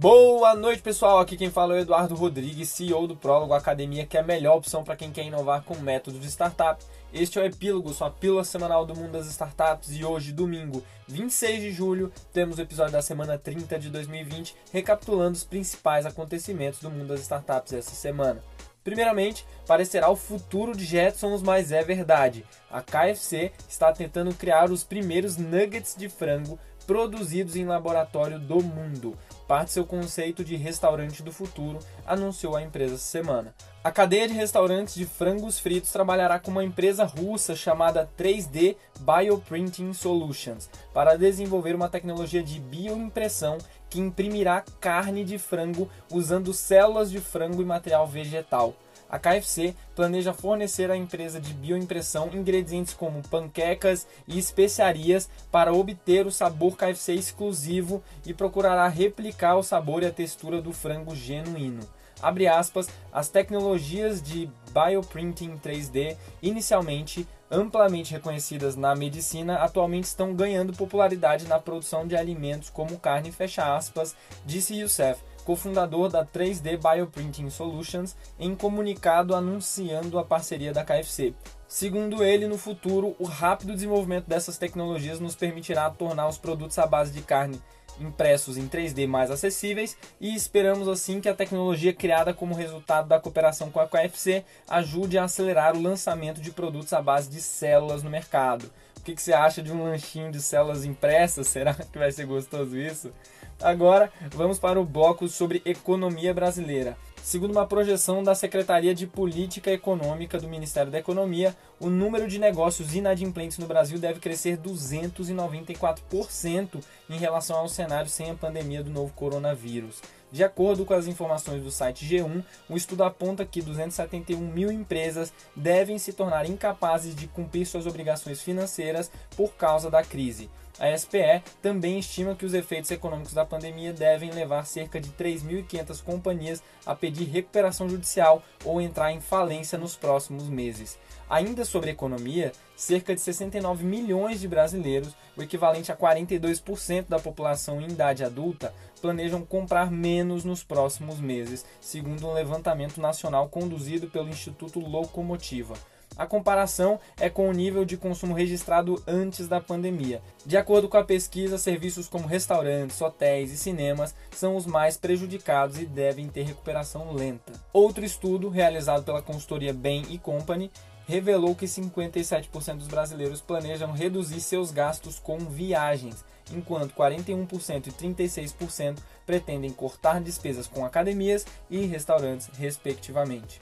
Boa noite, pessoal. Aqui quem fala é o Eduardo Rodrigues, CEO do Prólogo Academia, que é a melhor opção para quem quer inovar com métodos de startup. Este é o Epílogo, sua pílula semanal do mundo das startups, e hoje, domingo, 26 de julho, temos o episódio da semana 30 de 2020, recapitulando os principais acontecimentos do mundo das startups essa semana. Primeiramente, parecerá o futuro de Jetsons, mas é verdade. A KFC está tentando criar os primeiros nuggets de frango produzidos em laboratório do mundo. Parte seu conceito de restaurante do futuro, anunciou a empresa essa semana. A cadeia de restaurantes de frangos fritos trabalhará com uma empresa russa chamada 3D Bioprinting Solutions para desenvolver uma tecnologia de bioimpressão que imprimirá carne de frango usando células de frango e material vegetal. A KFC planeja fornecer à empresa de bioimpressão ingredientes como panquecas e especiarias para obter o sabor KFC exclusivo e procurará replicar o sabor e a textura do frango genuíno. Abre aspas, as tecnologias de bioprinting 3D, inicialmente amplamente reconhecidas na medicina, atualmente estão ganhando popularidade na produção de alimentos como carne, fecha aspas, disse Youssef, cofundador da 3D Bioprinting Solutions, em comunicado anunciando a parceria da KFC. Segundo ele, no futuro, o rápido desenvolvimento dessas tecnologias nos permitirá tornar os produtos à base de carne impressos em 3D mais acessíveis e esperamos assim que a tecnologia criada como resultado da cooperação com a KFC ajude a acelerar o lançamento de produtos à base de células no mercado. O que, que você acha de um lanchinho de células impressas? Será que vai ser gostoso isso? Agora vamos para o bloco sobre economia brasileira. Segundo uma projeção da Secretaria de Política Econômica do Ministério da Economia, o número de negócios inadimplentes no Brasil deve crescer 294% em relação ao cenário sem a pandemia do novo coronavírus. De acordo com as informações do site G1, o estudo aponta que 271 mil empresas devem se tornar incapazes de cumprir suas obrigações financeiras por causa da crise. A SPE também estima que os efeitos econômicos da pandemia devem levar cerca de 3.500 companhias a pedir recuperação judicial ou entrar em falência nos próximos meses. Ainda sobre economia, cerca de 69 milhões de brasileiros, o equivalente a 42% da população em idade adulta, planejam comprar menos nos próximos meses, segundo um levantamento nacional conduzido pelo Instituto Locomotiva. A comparação é com o nível de consumo registrado antes da pandemia. De acordo com a pesquisa, serviços como restaurantes, hotéis e cinemas são os mais prejudicados e devem ter recuperação lenta. Outro estudo, realizado pela consultoria Bain Company, revelou que 57% dos brasileiros planejam reduzir seus gastos com viagens, enquanto 41% e 36% pretendem cortar despesas com academias e restaurantes, respectivamente.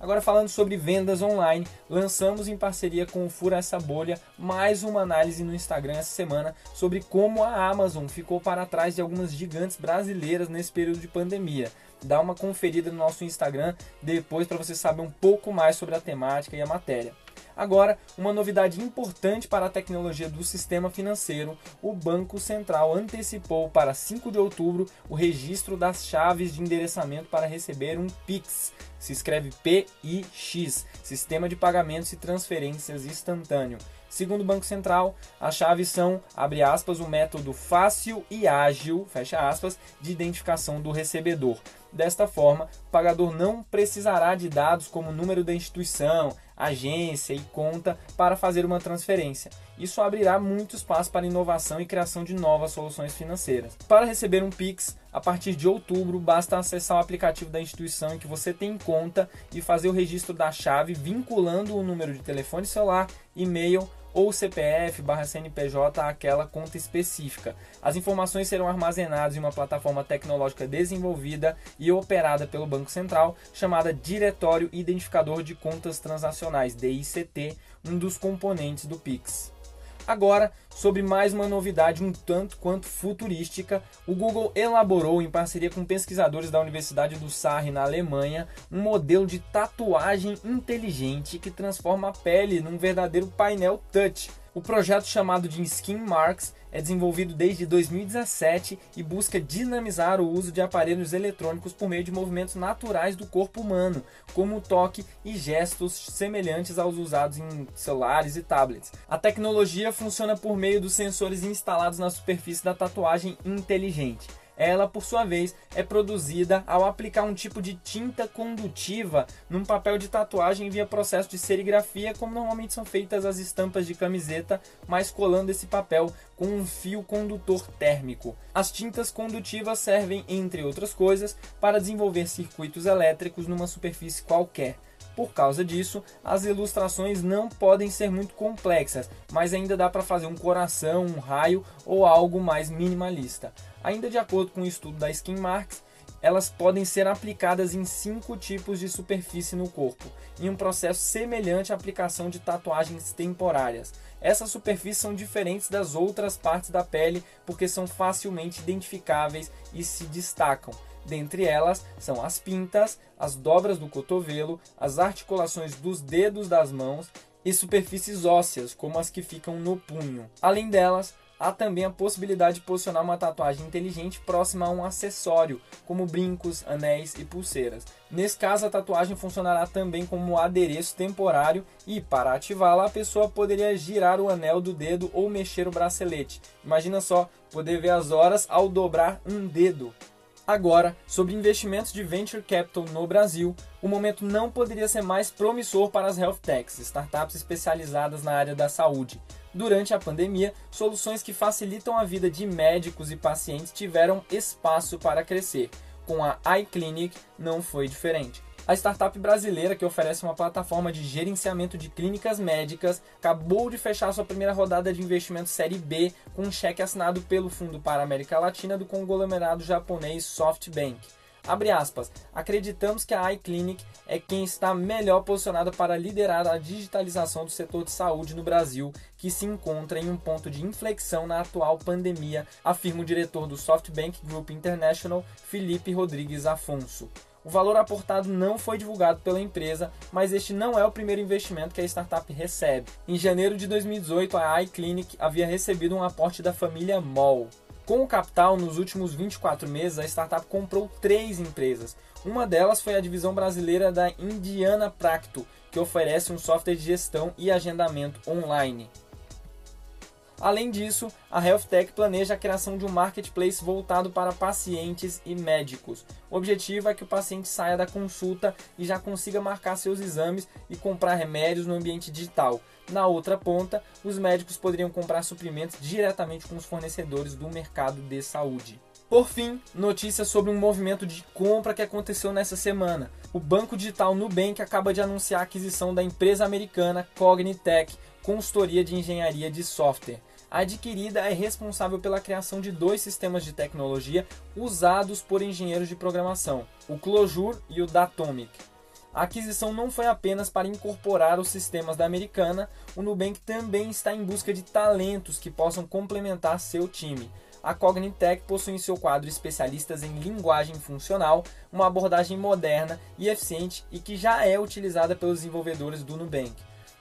Agora falando sobre vendas online, lançamos em parceria com o Fura essa bolha mais uma análise no Instagram essa semana sobre como a Amazon ficou para trás de algumas gigantes brasileiras nesse período de pandemia. Dá uma conferida no nosso Instagram depois para você saber um pouco mais sobre a temática e a matéria. Agora, uma novidade importante para a tecnologia do sistema financeiro: o Banco Central antecipou para 5 de outubro o registro das chaves de endereçamento para receber um PIX. Se escreve PIX, Sistema de Pagamentos e Transferências Instantâneo. Segundo o Banco Central, as chaves são, abre aspas, um método fácil e ágil, fecha aspas, de identificação do recebedor. Desta forma, o pagador não precisará de dados como o número da instituição, agência e conta para fazer uma transferência. Isso abrirá muito espaço para inovação e criação de novas soluções financeiras. Para receber um Pix, a partir de outubro, basta acessar o aplicativo da instituição em que você tem conta e fazer o registro da chave vinculando o número de telefone celular, e-mail ou CPF barra CNPJ àquela conta específica. As informações serão armazenadas em uma plataforma tecnológica desenvolvida e operada pelo Banco Central, chamada Diretório Identificador de Contas Transacionais, DICT, um dos componentes do Pix. Agora, sobre mais uma novidade um tanto quanto futurística, o Google elaborou, em parceria com pesquisadores da Universidade do Sarre, na Alemanha, um modelo de tatuagem inteligente que transforma a pele num verdadeiro painel touch o projeto chamado de Skin Marks é desenvolvido desde 2017 e busca dinamizar o uso de aparelhos eletrônicos por meio de movimentos naturais do corpo humano, como o toque e gestos semelhantes aos usados em celulares e tablets. A tecnologia funciona por meio dos sensores instalados na superfície da tatuagem inteligente. Ela, por sua vez, é produzida ao aplicar um tipo de tinta condutiva num papel de tatuagem via processo de serigrafia, como normalmente são feitas as estampas de camiseta, mas colando esse papel com um fio condutor térmico. As tintas condutivas servem, entre outras coisas, para desenvolver circuitos elétricos numa superfície qualquer. Por causa disso, as ilustrações não podem ser muito complexas, mas ainda dá para fazer um coração, um raio ou algo mais minimalista. Ainda de acordo com o estudo da Skin Marks, elas podem ser aplicadas em cinco tipos de superfície no corpo, em um processo semelhante à aplicação de tatuagens temporárias. Essas superfícies são diferentes das outras partes da pele porque são facilmente identificáveis e se destacam. Dentre elas são as pintas, as dobras do cotovelo, as articulações dos dedos das mãos e superfícies ósseas, como as que ficam no punho. Além delas, há também a possibilidade de posicionar uma tatuagem inteligente próxima a um acessório, como brincos, anéis e pulseiras. Nesse caso, a tatuagem funcionará também como um adereço temporário e, para ativá-la, a pessoa poderia girar o anel do dedo ou mexer o bracelete. Imagina só, poder ver as horas ao dobrar um dedo. Agora, sobre investimentos de venture capital no Brasil, o momento não poderia ser mais promissor para as health techs, startups especializadas na área da saúde. Durante a pandemia, soluções que facilitam a vida de médicos e pacientes tiveram espaço para crescer. Com a iClinic não foi diferente. A startup brasileira, que oferece uma plataforma de gerenciamento de clínicas médicas, acabou de fechar sua primeira rodada de investimento Série B com um cheque assinado pelo Fundo para a América Latina do conglomerado japonês SoftBank. Abre aspas, acreditamos que a iClinic é quem está melhor posicionado para liderar a digitalização do setor de saúde no Brasil, que se encontra em um ponto de inflexão na atual pandemia, afirma o diretor do SoftBank Group International, Felipe Rodrigues Afonso. O valor aportado não foi divulgado pela empresa, mas este não é o primeiro investimento que a startup recebe. Em janeiro de 2018, a iClinic havia recebido um aporte da família Moll. Com o capital, nos últimos 24 meses, a startup comprou três empresas. Uma delas foi a divisão brasileira da Indiana Practo, que oferece um software de gestão e agendamento online. Além disso, a HealthTech planeja a criação de um marketplace voltado para pacientes e médicos. O objetivo é que o paciente saia da consulta e já consiga marcar seus exames e comprar remédios no ambiente digital. Na outra ponta, os médicos poderiam comprar suprimentos diretamente com os fornecedores do mercado de saúde. Por fim, notícias sobre um movimento de compra que aconteceu nessa semana. O banco digital Nubank acaba de anunciar a aquisição da empresa americana Cognitech, consultoria de engenharia de software adquirida é responsável pela criação de dois sistemas de tecnologia usados por engenheiros de programação, o Clojure e o Datomic. A aquisição não foi apenas para incorporar os sistemas da americana, o Nubank também está em busca de talentos que possam complementar seu time. A Cognitech possui em seu quadro especialistas em linguagem funcional, uma abordagem moderna e eficiente e que já é utilizada pelos desenvolvedores do Nubank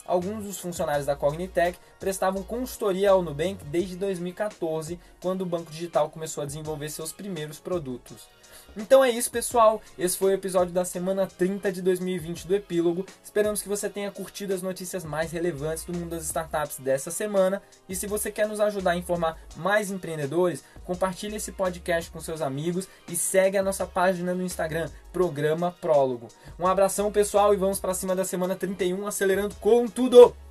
alguns dos funcionários da Cognitech prestavam consultoria ao Nubank desde 2014, quando o banco digital começou a desenvolver seus primeiros produtos. Então é isso, pessoal. Esse foi o episódio da semana 30 de 2020 do Epílogo. Esperamos que você tenha curtido as notícias mais relevantes do mundo das startups dessa semana. E se você quer nos ajudar a informar mais empreendedores, compartilhe esse podcast com seus amigos e segue a nossa página no Instagram, Programa Prólogo. Um abração, pessoal, e vamos para cima da semana 31 acelerando com tudo!